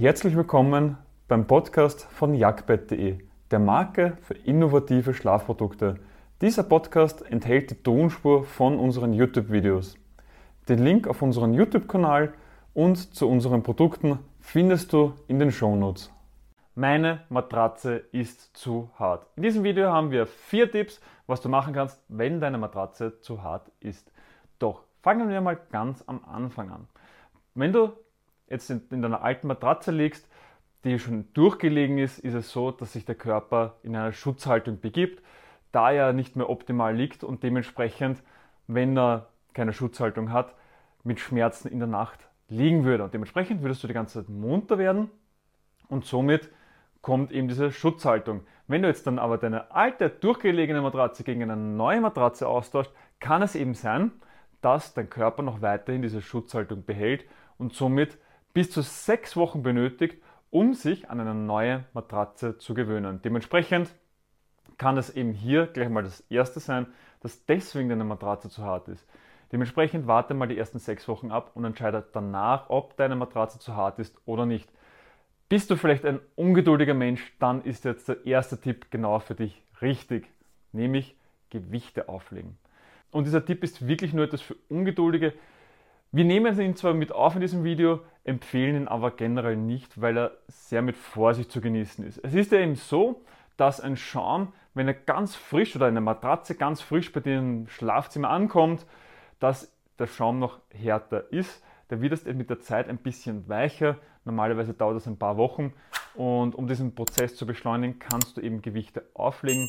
Herzlich willkommen beim Podcast von jagdbett.de, der Marke für innovative Schlafprodukte. Dieser Podcast enthält die Tonspur von unseren YouTube-Videos. Den Link auf unseren YouTube-Kanal und zu unseren Produkten findest du in den Shownotes. Meine Matratze ist zu hart. In diesem Video haben wir vier Tipps, was du machen kannst, wenn deine Matratze zu hart ist. Doch fangen wir mal ganz am Anfang an. Wenn du jetzt in, in deiner alten Matratze liegst, die schon durchgelegen ist, ist es so, dass sich der Körper in einer Schutzhaltung begibt, da er nicht mehr optimal liegt und dementsprechend, wenn er keine Schutzhaltung hat, mit Schmerzen in der Nacht liegen würde. Und dementsprechend würdest du die ganze Zeit munter werden und somit kommt eben diese Schutzhaltung. Wenn du jetzt dann aber deine alte, durchgelegene Matratze gegen eine neue Matratze austauscht, kann es eben sein, dass dein Körper noch weiterhin diese Schutzhaltung behält und somit bis zu sechs Wochen benötigt, um sich an eine neue Matratze zu gewöhnen. Dementsprechend kann es eben hier gleich mal das erste sein, dass deswegen deine Matratze zu hart ist. Dementsprechend warte mal die ersten sechs Wochen ab und entscheide danach, ob deine Matratze zu hart ist oder nicht. Bist du vielleicht ein ungeduldiger Mensch, dann ist jetzt der erste Tipp genau für dich richtig, nämlich Gewichte auflegen. Und dieser Tipp ist wirklich nur etwas für Ungeduldige, wir nehmen ihn zwar mit auf in diesem Video, empfehlen ihn aber generell nicht, weil er sehr mit Vorsicht zu genießen ist. Es ist ja eben so, dass ein Schaum, wenn er ganz frisch oder eine Matratze ganz frisch bei dir im Schlafzimmer ankommt, dass der Schaum noch härter ist. Der wird erst mit der Zeit ein bisschen weicher. Normalerweise dauert das ein paar Wochen. Und um diesen Prozess zu beschleunigen, kannst du eben Gewichte auflegen.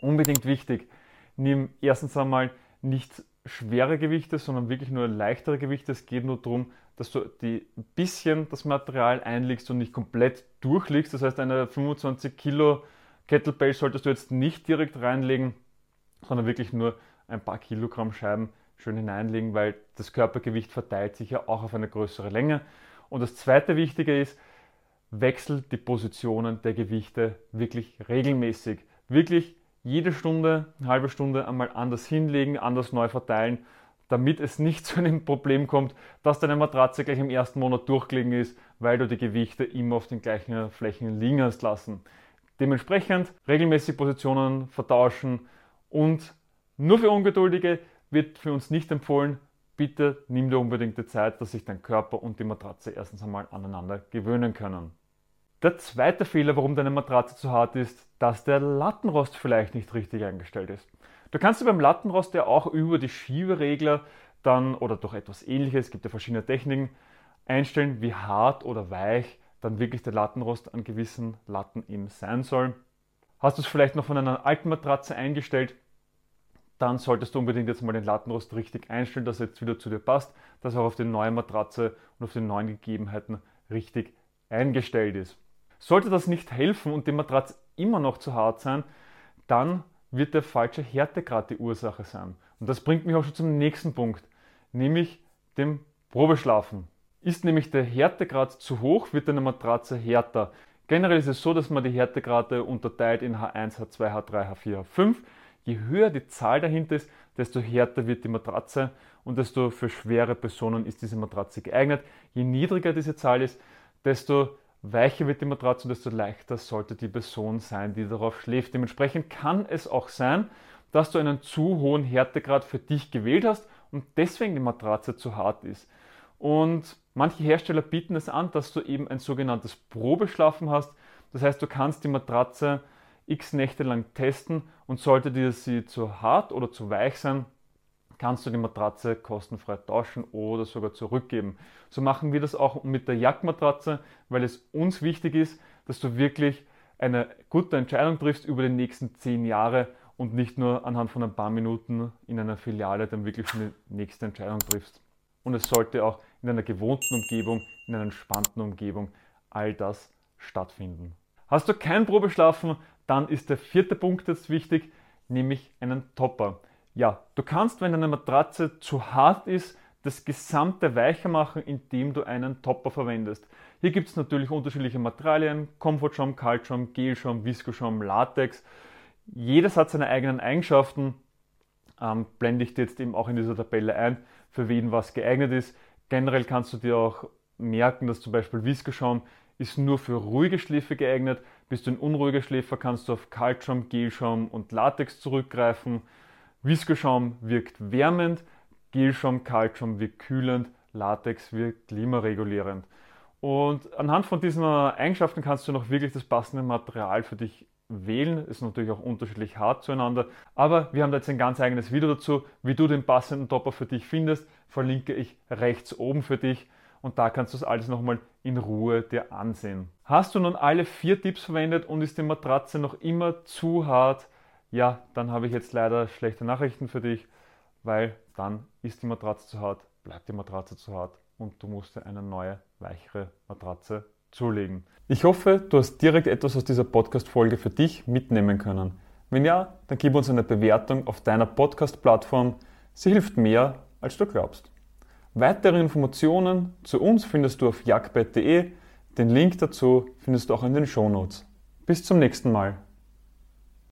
Unbedingt wichtig, nimm erstens einmal nicht schwere Gewichte, sondern wirklich nur leichtere Gewichte. Es geht nur darum, dass du die bisschen das Material einlegst und nicht komplett durchlegst. Das heißt, eine 25 Kilo Kettlebell solltest du jetzt nicht direkt reinlegen, sondern wirklich nur ein paar Kilogramm Scheiben schön hineinlegen, weil das Körpergewicht verteilt sich ja auch auf eine größere Länge. Und das zweite Wichtige ist, wechsel die Positionen der Gewichte wirklich regelmäßig. Wirklich jede Stunde, eine halbe Stunde einmal anders hinlegen, anders neu verteilen, damit es nicht zu einem Problem kommt, dass deine Matratze gleich im ersten Monat durchgelegen ist, weil du die Gewichte immer auf den gleichen Flächen liegen hast lassen. Dementsprechend regelmäßig Positionen vertauschen und nur für Ungeduldige wird für uns nicht empfohlen, bitte nimm dir unbedingt die Zeit, dass sich dein Körper und die Matratze erstens einmal aneinander gewöhnen können. Der zweite Fehler, warum deine Matratze zu hart ist, dass der Lattenrost vielleicht nicht richtig eingestellt ist. Du kannst dir beim Lattenrost ja auch über die Schieberegler dann oder durch etwas ähnliches, es gibt ja verschiedene Techniken, einstellen, wie hart oder weich dann wirklich der Lattenrost an gewissen Latten eben sein soll. Hast du es vielleicht noch von einer alten Matratze eingestellt, dann solltest du unbedingt jetzt mal den Lattenrost richtig einstellen, dass er jetzt wieder zu dir passt, dass er auch auf die neue Matratze und auf die neuen Gegebenheiten richtig eingestellt ist. Sollte das nicht helfen und die Matratze immer noch zu hart sein, dann wird der falsche Härtegrad die Ursache sein. Und das bringt mich auch schon zum nächsten Punkt, nämlich dem Probeschlafen. Ist nämlich der Härtegrad zu hoch, wird eine Matratze härter. Generell ist es so, dass man die Härtegrade unterteilt in H1, H2, H3, H4, H5. Je höher die Zahl dahinter ist, desto härter wird die Matratze und desto für schwere Personen ist diese Matratze geeignet. Je niedriger diese Zahl ist, desto weicher wird die Matratze, desto leichter sollte die Person sein, die darauf schläft. Dementsprechend kann es auch sein, dass du einen zu hohen Härtegrad für dich gewählt hast und deswegen die Matratze zu hart ist. Und manche Hersteller bieten es an, dass du eben ein sogenanntes Probeschlafen hast. Das heißt, du kannst die Matratze x Nächte lang testen und sollte dir sie zu hart oder zu weich sein, kannst du die Matratze kostenfrei tauschen oder sogar zurückgeben. So machen wir das auch mit der Jagdmatratze, weil es uns wichtig ist, dass du wirklich eine gute Entscheidung triffst über die nächsten zehn Jahre und nicht nur anhand von ein paar Minuten in einer Filiale dann wirklich die nächste Entscheidung triffst. Und es sollte auch in einer gewohnten Umgebung, in einer entspannten Umgebung all das stattfinden. Hast du kein Probeschlafen, dann ist der vierte Punkt jetzt wichtig, nämlich einen Topper. Ja, du kannst, wenn eine Matratze zu hart ist, das gesamte weicher machen, indem du einen Topper verwendest. Hier gibt es natürlich unterschiedliche Materialien, Comfortschaum, Kaltschaum, Gelschaum, Viscoschaum, Latex. Jedes hat seine eigenen Eigenschaften, ähm, blende ich dir jetzt eben auch in dieser Tabelle ein, für wen was geeignet ist. Generell kannst du dir auch merken, dass zum Beispiel Viskoschaum ist nur für ruhige Schläfe geeignet. Bist du ein unruhiger Schläfer, kannst du auf Kaltschaum, Gelschaum und Latex zurückgreifen. Viskoschaum wirkt wärmend, Gelschaum, Kaltschaum wirkt kühlend, Latex wirkt klimaregulierend. Und anhand von diesen Eigenschaften kannst du noch wirklich das passende Material für dich wählen. Ist natürlich auch unterschiedlich hart zueinander. Aber wir haben da jetzt ein ganz eigenes Video dazu, wie du den passenden Topper für dich findest. Verlinke ich rechts oben für dich und da kannst du das alles nochmal in Ruhe dir ansehen. Hast du nun alle vier Tipps verwendet und ist die Matratze noch immer zu hart? Ja, dann habe ich jetzt leider schlechte Nachrichten für dich, weil dann ist die Matratze zu hart, bleibt die Matratze zu hart und du musst dir eine neue, weichere Matratze zulegen. Ich hoffe, du hast direkt etwas aus dieser Podcast-Folge für dich mitnehmen können. Wenn ja, dann gib uns eine Bewertung auf deiner Podcast-Plattform. Sie hilft mehr, als du glaubst. Weitere Informationen zu uns findest du auf jagdbett.de. Den Link dazu findest du auch in den Shownotes. Bis zum nächsten Mal.